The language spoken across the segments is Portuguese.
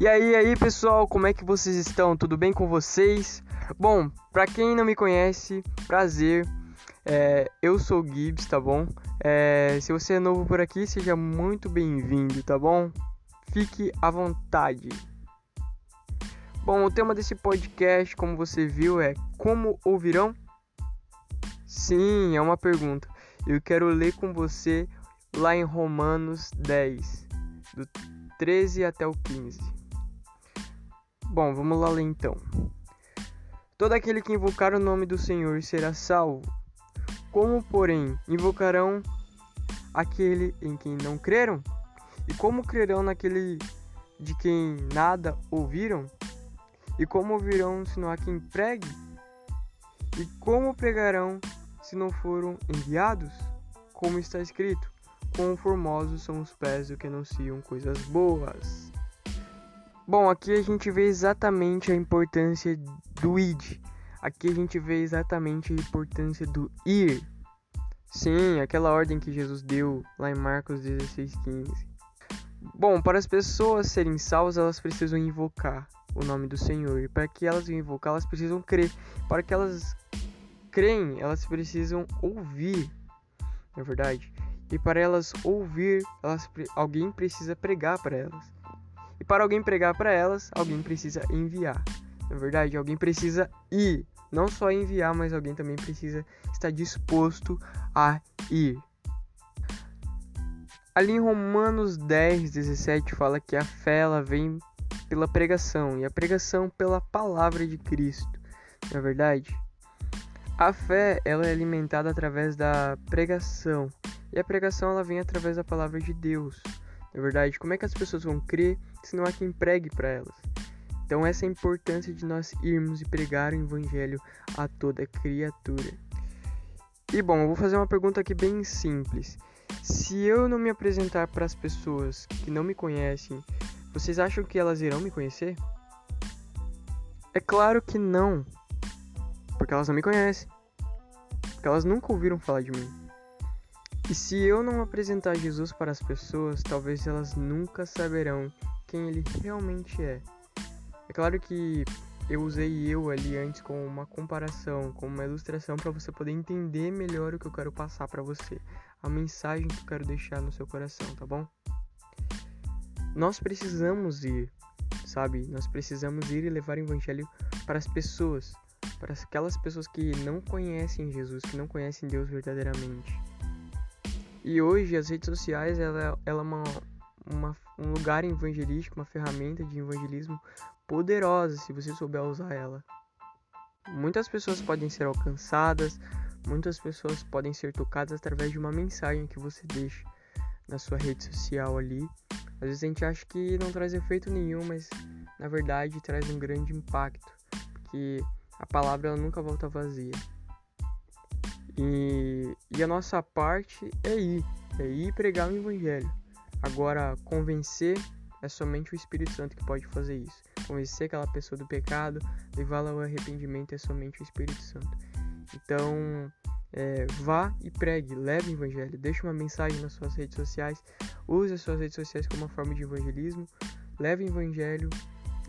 E aí, aí, pessoal, como é que vocês estão? Tudo bem com vocês? Bom, pra quem não me conhece, prazer. É, eu sou o Gibbs, tá bom? É, se você é novo por aqui, seja muito bem-vindo, tá bom? Fique à vontade. Bom, o tema desse podcast, como você viu, é Como ouvirão? Sim, é uma pergunta. Eu quero ler com você lá em Romanos 10, do 13 até o 15. Bom, vamos lá ler então. Todo aquele que invocar o nome do Senhor será salvo. Como, porém, invocarão aquele em quem não creram? E como crerão naquele de quem nada ouviram? E como ouvirão se não há quem pregue? E como pregarão se não foram enviados? Como está escrito: Quão formosos são os pés do que anunciam coisas boas. Bom, aqui a gente vê exatamente a importância do id. Aqui a gente vê exatamente a importância do ir. Sim, aquela ordem que Jesus deu lá em Marcos 16:15. Bom, para as pessoas serem salvas, elas precisam invocar o nome do Senhor. E para que elas invocar, elas precisam crer. Para que elas creem, elas precisam ouvir. Não é verdade? E para elas ouvir, elas, alguém precisa pregar para elas. E para alguém pregar para elas, alguém precisa enviar. Na é verdade, alguém precisa ir. Não só enviar, mas alguém também precisa estar disposto a ir. Ali em Romanos 10, 17 fala que a fé ela vem pela pregação e a pregação pela palavra de Cristo. Na é verdade, a fé ela é alimentada através da pregação e a pregação ela vem através da palavra de Deus. Na verdade, como é que as pessoas vão crer se não há quem pregue para elas? Então, essa é a importância de nós irmos e pregar o evangelho a toda criatura. E bom, eu vou fazer uma pergunta aqui bem simples. Se eu não me apresentar para as pessoas que não me conhecem, vocês acham que elas irão me conhecer? É claro que não, porque elas não me conhecem, porque elas nunca ouviram falar de mim. E se eu não apresentar Jesus para as pessoas, talvez elas nunca saberão quem ele realmente é. É claro que eu usei eu ali antes como uma comparação, como uma ilustração para você poder entender melhor o que eu quero passar para você, a mensagem que eu quero deixar no seu coração, tá bom? Nós precisamos ir, sabe? Nós precisamos ir e levar o evangelho para as pessoas, para aquelas pessoas que não conhecem Jesus, que não conhecem Deus verdadeiramente. E hoje as redes sociais ela, ela é uma, um lugar evangelístico, uma ferramenta de evangelismo poderosa se você souber usar ela. Muitas pessoas podem ser alcançadas, muitas pessoas podem ser tocadas através de uma mensagem que você deixa na sua rede social ali. Às vezes a gente acha que não traz efeito nenhum, mas na verdade traz um grande impacto, porque a palavra ela nunca volta vazia. E, e a nossa parte é ir, é ir pregar o evangelho. Agora, convencer é somente o Espírito Santo que pode fazer isso. Convencer aquela pessoa do pecado, levá-la ao arrependimento é somente o Espírito Santo. Então, é, vá e pregue, leve o evangelho, deixe uma mensagem nas suas redes sociais, use as suas redes sociais como uma forma de evangelismo, leve o evangelho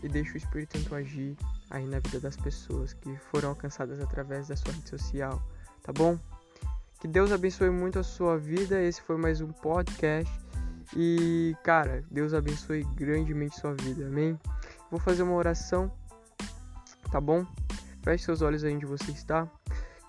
e deixe o Espírito Santo agir aí na vida das pessoas que foram alcançadas através da sua rede social tá bom? Que Deus abençoe muito a sua vida. Esse foi mais um podcast. E, cara, Deus abençoe grandemente sua vida. Amém? Vou fazer uma oração, tá bom? Feche seus olhos aí onde você está.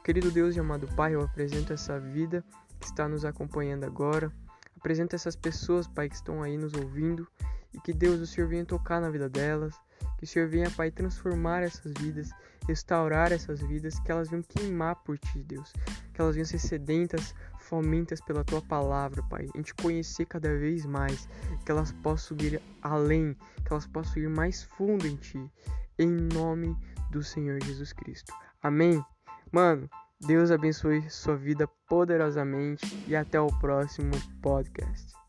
Querido Deus e amado Pai, eu apresento essa vida que está nos acompanhando agora. Apresento essas pessoas, Pai, que estão aí nos ouvindo. E que Deus, o Senhor venha tocar na vida delas. Que o Senhor venha, Pai, transformar essas vidas, restaurar essas vidas, que elas venham queimar por Ti, Deus. Que elas venham ser sedentas, fomentas pela Tua palavra, Pai. Em Te conhecer cada vez mais. Que elas possam ir além, que elas possam ir mais fundo em Ti. Em nome do Senhor Jesus Cristo. Amém? Mano, Deus abençoe sua vida poderosamente e até o próximo podcast.